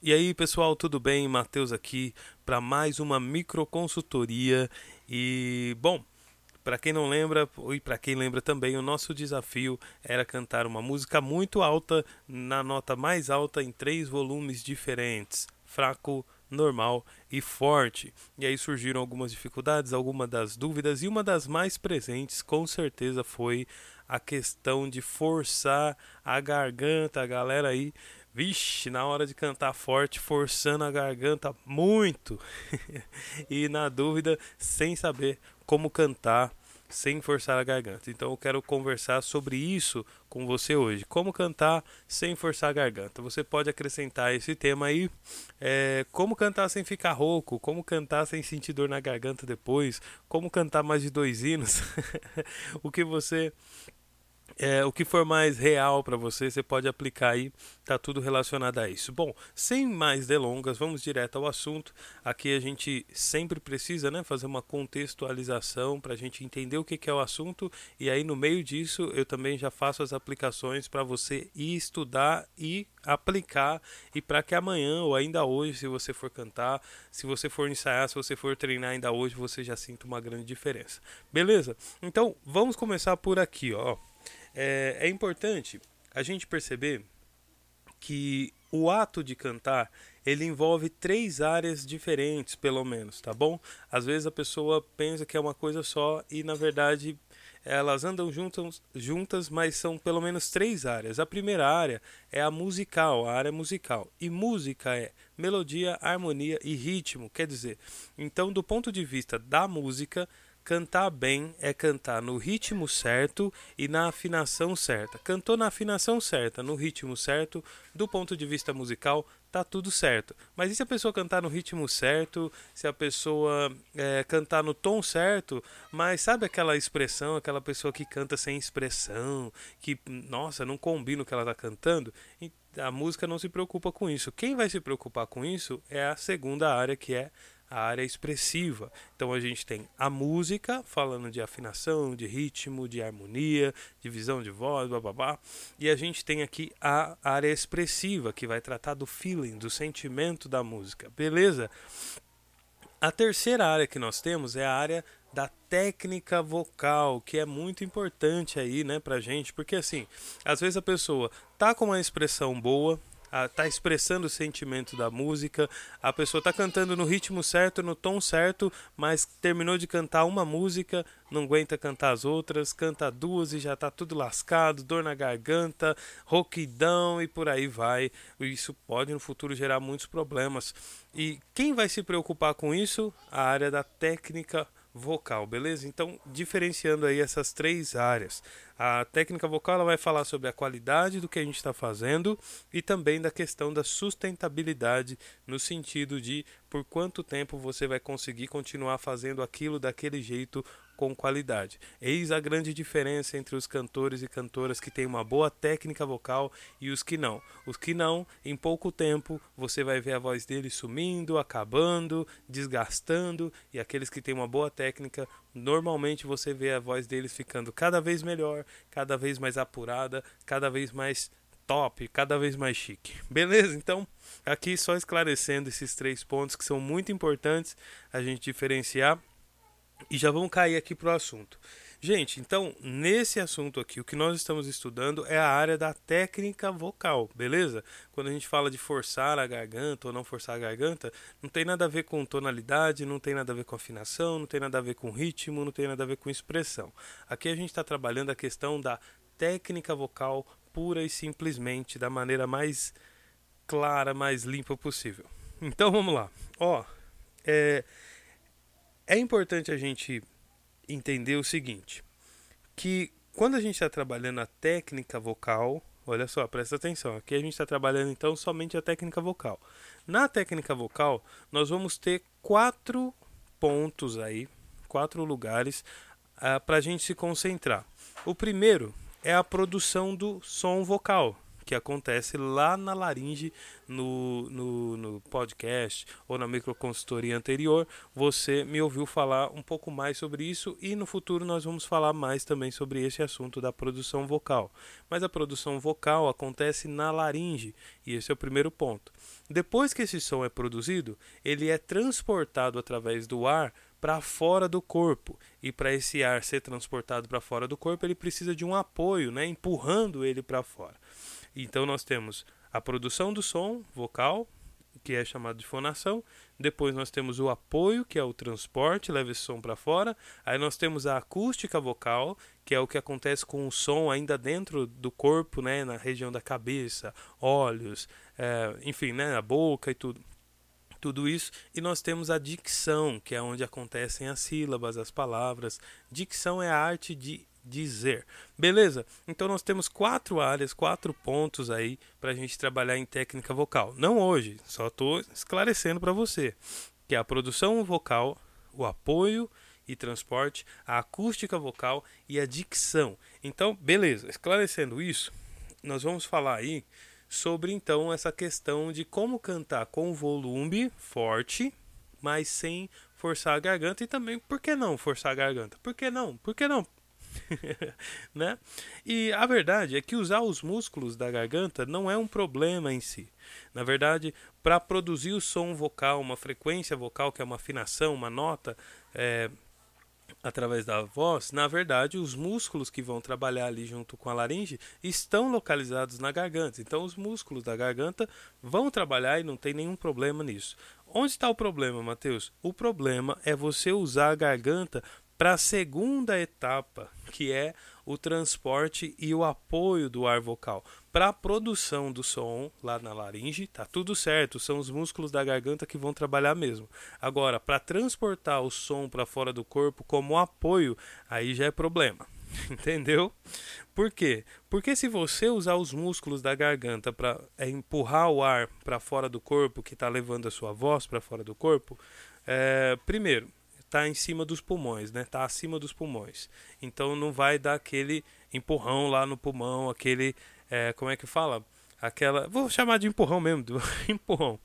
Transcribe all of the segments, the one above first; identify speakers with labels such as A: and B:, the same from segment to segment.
A: E aí, pessoal, tudo bem? Matheus aqui para mais uma microconsultoria. E, bom, para quem não lembra, e para quem lembra também, o nosso desafio era cantar uma música muito alta, na nota mais alta, em três volumes diferentes: fraco, normal e forte. E aí surgiram algumas dificuldades, algumas das dúvidas, e uma das mais presentes, com certeza, foi a questão de forçar a garganta, a galera aí Vixe, na hora de cantar forte, forçando a garganta muito. e na dúvida, sem saber como cantar sem forçar a garganta. Então eu quero conversar sobre isso com você hoje. Como cantar sem forçar a garganta. Você pode acrescentar esse tema aí. É, como cantar sem ficar rouco. Como cantar sem sentir dor na garganta depois. Como cantar mais de dois hinos. o que você é, o que for mais real para você, você pode aplicar aí, tá tudo relacionado a isso. Bom, sem mais delongas, vamos direto ao assunto. Aqui a gente sempre precisa né, fazer uma contextualização para a gente entender o que, que é o assunto, e aí no meio disso eu também já faço as aplicações para você ir estudar e aplicar, e para que amanhã ou ainda hoje, se você for cantar, se você for ensaiar, se você for treinar ainda hoje, você já sinta uma grande diferença. Beleza? Então vamos começar por aqui, ó é, é importante a gente perceber que o ato de cantar ele envolve três áreas diferentes, pelo menos, tá bom? Às vezes a pessoa pensa que é uma coisa só e na verdade elas andam juntas, juntas, mas são pelo menos três áreas. A primeira área é a musical, a área musical. E música é melodia, harmonia e ritmo, quer dizer. Então, do ponto de vista da música, Cantar bem é cantar no ritmo certo e na afinação certa. Cantou na afinação certa, no ritmo certo, do ponto de vista musical, tá tudo certo. Mas e se a pessoa cantar no ritmo certo, se a pessoa é, cantar no tom certo, mas sabe aquela expressão, aquela pessoa que canta sem expressão, que, nossa, não combina o que ela está cantando? A música não se preocupa com isso. Quem vai se preocupar com isso é a segunda área, que é a área expressiva. Então a gente tem a música, falando de afinação, de ritmo, de harmonia, divisão de voz, babá. E a gente tem aqui a área expressiva, que vai tratar do feeling, do sentimento da música. Beleza? A terceira área que nós temos é a área da técnica vocal, que é muito importante aí, né, pra gente, porque assim, às vezes a pessoa tá com uma expressão boa, está expressando o sentimento da música, a pessoa está cantando no ritmo certo, no tom certo, mas terminou de cantar uma música, não aguenta cantar as outras, canta duas e já está tudo lascado, dor na garganta, rouquidão e por aí vai. Isso pode no futuro gerar muitos problemas. E quem vai se preocupar com isso? A área da técnica vocal, beleza? Então, diferenciando aí essas três áreas. A técnica vocal ela vai falar sobre a qualidade do que a gente está fazendo e também da questão da sustentabilidade, no sentido de por quanto tempo você vai conseguir continuar fazendo aquilo daquele jeito com qualidade. Eis a grande diferença entre os cantores e cantoras que têm uma boa técnica vocal e os que não. Os que não, em pouco tempo, você vai ver a voz deles sumindo, acabando, desgastando, e aqueles que têm uma boa técnica, normalmente você vê a voz deles ficando cada vez melhor, cada vez mais apurada, cada vez mais top, cada vez mais chique. Beleza? Então, aqui só esclarecendo esses três pontos que são muito importantes a gente diferenciar e já vamos cair aqui para o assunto. Gente, então, nesse assunto aqui, o que nós estamos estudando é a área da técnica vocal, beleza? Quando a gente fala de forçar a garganta ou não forçar a garganta, não tem nada a ver com tonalidade, não tem nada a ver com afinação, não tem nada a ver com ritmo, não tem nada a ver com expressão. Aqui a gente está trabalhando a questão da técnica vocal pura e simplesmente, da maneira mais clara, mais limpa possível. Então vamos lá. Ó, é é importante a gente entender o seguinte, que quando a gente está trabalhando a técnica vocal, olha só, presta atenção, aqui a gente está trabalhando então somente a técnica vocal. Na técnica vocal, nós vamos ter quatro pontos aí, quatro lugares uh, ah, para a gente se concentrar. O primeiro é a produção do som vocal, que acontece lá na laringe no, no, no podcast ou na microconsultoria anterior. Você me ouviu falar um pouco mais sobre isso e no futuro nós vamos falar mais também sobre esse assunto da produção vocal. Mas a produção vocal acontece na laringe e esse é o primeiro ponto. Depois que esse som é produzido, ele é transportado através do ar para fora do corpo. E para esse ar ser transportado para fora do corpo, ele precisa de um apoio, né, empurrando ele para fora. Então nós temos a produção do som vocal, que é chamado de fonação. Depois nós temos o apoio, que é o transporte, leva esse som para fora. Aí nós temos a acústica vocal, que é o que acontece com o som ainda dentro do corpo, né, na região da cabeça, olhos, é, enfim, né, a boca e tudo tudo isso. E nós temos a dicção, que é onde acontecem as sílabas, as palavras. Dicção é a arte de dizer. Beleza? Então nós temos quatro áreas, quatro pontos aí para a gente trabalhar em técnica vocal. Não hoje, só estou esclarecendo para você que é a produção vocal, o apoio e transporte, a acústica vocal e a dicção. Então, beleza, esclarecendo isso, nós vamos falar aí sobre então essa questão de como cantar com volume forte, mas sem forçar a garganta e também por que não forçar a garganta? Por que não? Por que não? né? E a verdade é que usar os músculos da garganta não é um problema em si. Na verdade, para produzir o som vocal, uma frequência vocal que é uma afinação, uma nota, é, através da voz, na verdade, os músculos que vão trabalhar ali junto com a laringe estão localizados na garganta. Então, os músculos da garganta vão trabalhar e não tem nenhum problema nisso. Onde está o problema, Mateus? O problema é você usar a garganta para a segunda etapa, que é o transporte e o apoio do ar vocal. Para a produção do som lá na laringe, tá tudo certo, são os músculos da garganta que vão trabalhar mesmo. Agora, para transportar o som para fora do corpo como apoio, aí já é problema. Entendeu? Por quê? Porque se você usar os músculos da garganta para é, empurrar o ar para fora do corpo, que está levando a sua voz para fora do corpo, é, primeiro, está em cima dos pulmões, né? Está acima dos pulmões. Então não vai dar aquele empurrão lá no pulmão, aquele, é, como é que fala? Aquela, vou chamar de empurrão mesmo, empurrão.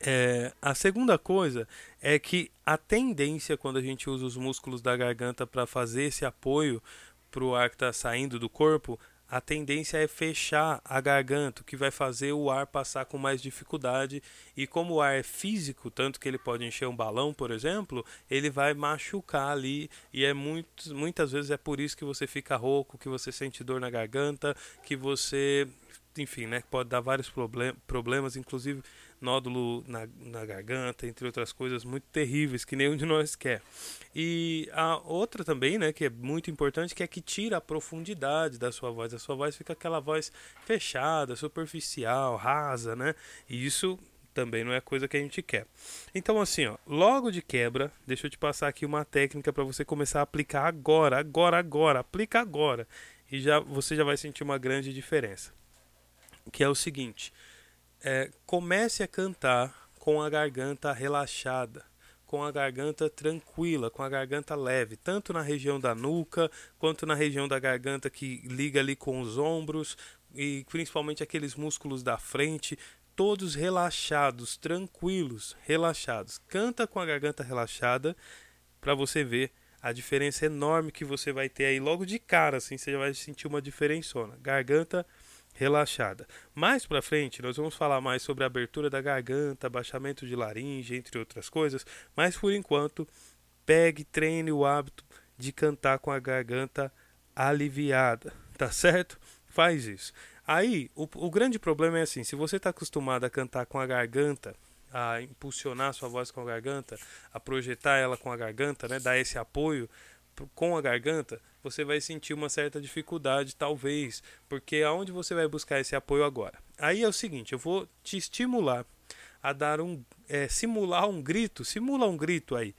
A: É, a segunda coisa é que a tendência quando a gente usa os músculos da garganta para fazer esse apoio para o ar que está saindo do corpo, a tendência é fechar a garganta, o que vai fazer o ar passar com mais dificuldade. E como o ar é físico, tanto que ele pode encher um balão, por exemplo, ele vai machucar ali. E é muito, muitas vezes é por isso que você fica rouco, que você sente dor na garganta, que você, enfim, né, pode dar vários problem problemas, inclusive nódulo na, na garganta, entre outras coisas muito terríveis que nenhum de nós quer. E a outra também, né, que é muito importante, que é que tira a profundidade da sua voz. A sua voz fica aquela voz fechada, superficial, rasa, né? E isso também não é coisa que a gente quer. Então assim, ó, logo de quebra, deixa eu te passar aqui uma técnica para você começar a aplicar agora, agora, agora, aplica agora e já você já vai sentir uma grande diferença. Que é o seguinte, é, comece a cantar com a garganta relaxada, com a garganta tranquila, com a garganta leve, tanto na região da nuca quanto na região da garganta que liga ali com os ombros e principalmente aqueles músculos da frente, todos relaxados, tranquilos, relaxados. Canta com a garganta relaxada para você ver a diferença enorme que você vai ter aí logo de cara, assim, você já vai sentir uma diferençona. Garganta relaxada. Mais para frente, nós vamos falar mais sobre a abertura da garganta, baixamento de laringe, entre outras coisas, mas por enquanto, pegue, treine o hábito de cantar com a garganta aliviada, tá certo? Faz isso. Aí, o, o grande problema é assim: se você está acostumado a cantar com a garganta, a impulsionar sua voz com a garganta, a projetar ela com a garganta, né, dar esse apoio com a garganta, você vai sentir uma certa dificuldade, talvez, porque aonde você vai buscar esse apoio agora? Aí é o seguinte, eu vou te estimular a dar um, é, simular um grito, simula um grito aí.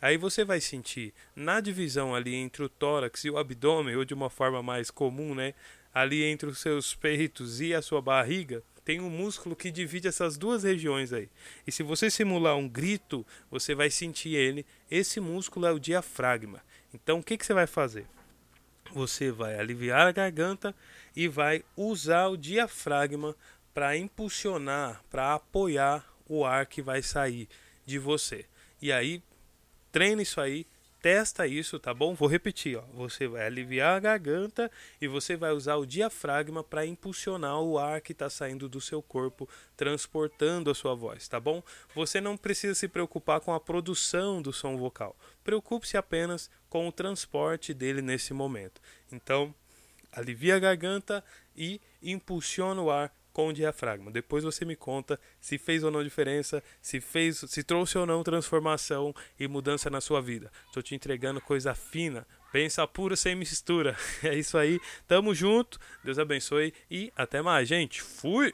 A: Aí você vai sentir na divisão ali entre o tórax e o abdômen, ou de uma forma mais comum, né? Ali entre os seus peitos e a sua barriga, tem um músculo que divide essas duas regiões aí. E se você simular um grito, você vai sentir ele. Esse músculo é o diafragma. Então o que, que você vai fazer? você vai aliviar a garganta e vai usar o diafragma para impulsionar, para apoiar o ar que vai sair de você. E aí, treina isso aí, testa isso, tá bom? Vou repetir, ó. Você vai aliviar a garganta e você vai usar o diafragma para impulsionar o ar que está saindo do seu corpo, transportando a sua voz, tá bom? Você não precisa se preocupar com a produção do som vocal. Preocupe-se apenas com o transporte dele nesse momento. Então, alivia a garganta e impulsiona o ar com o diafragma. Depois você me conta se fez ou não diferença, se fez, se trouxe ou não transformação e mudança na sua vida. Estou te entregando coisa fina, pensa pura sem mistura. É isso aí. Tamo junto. Deus abençoe e até mais, gente. Fui.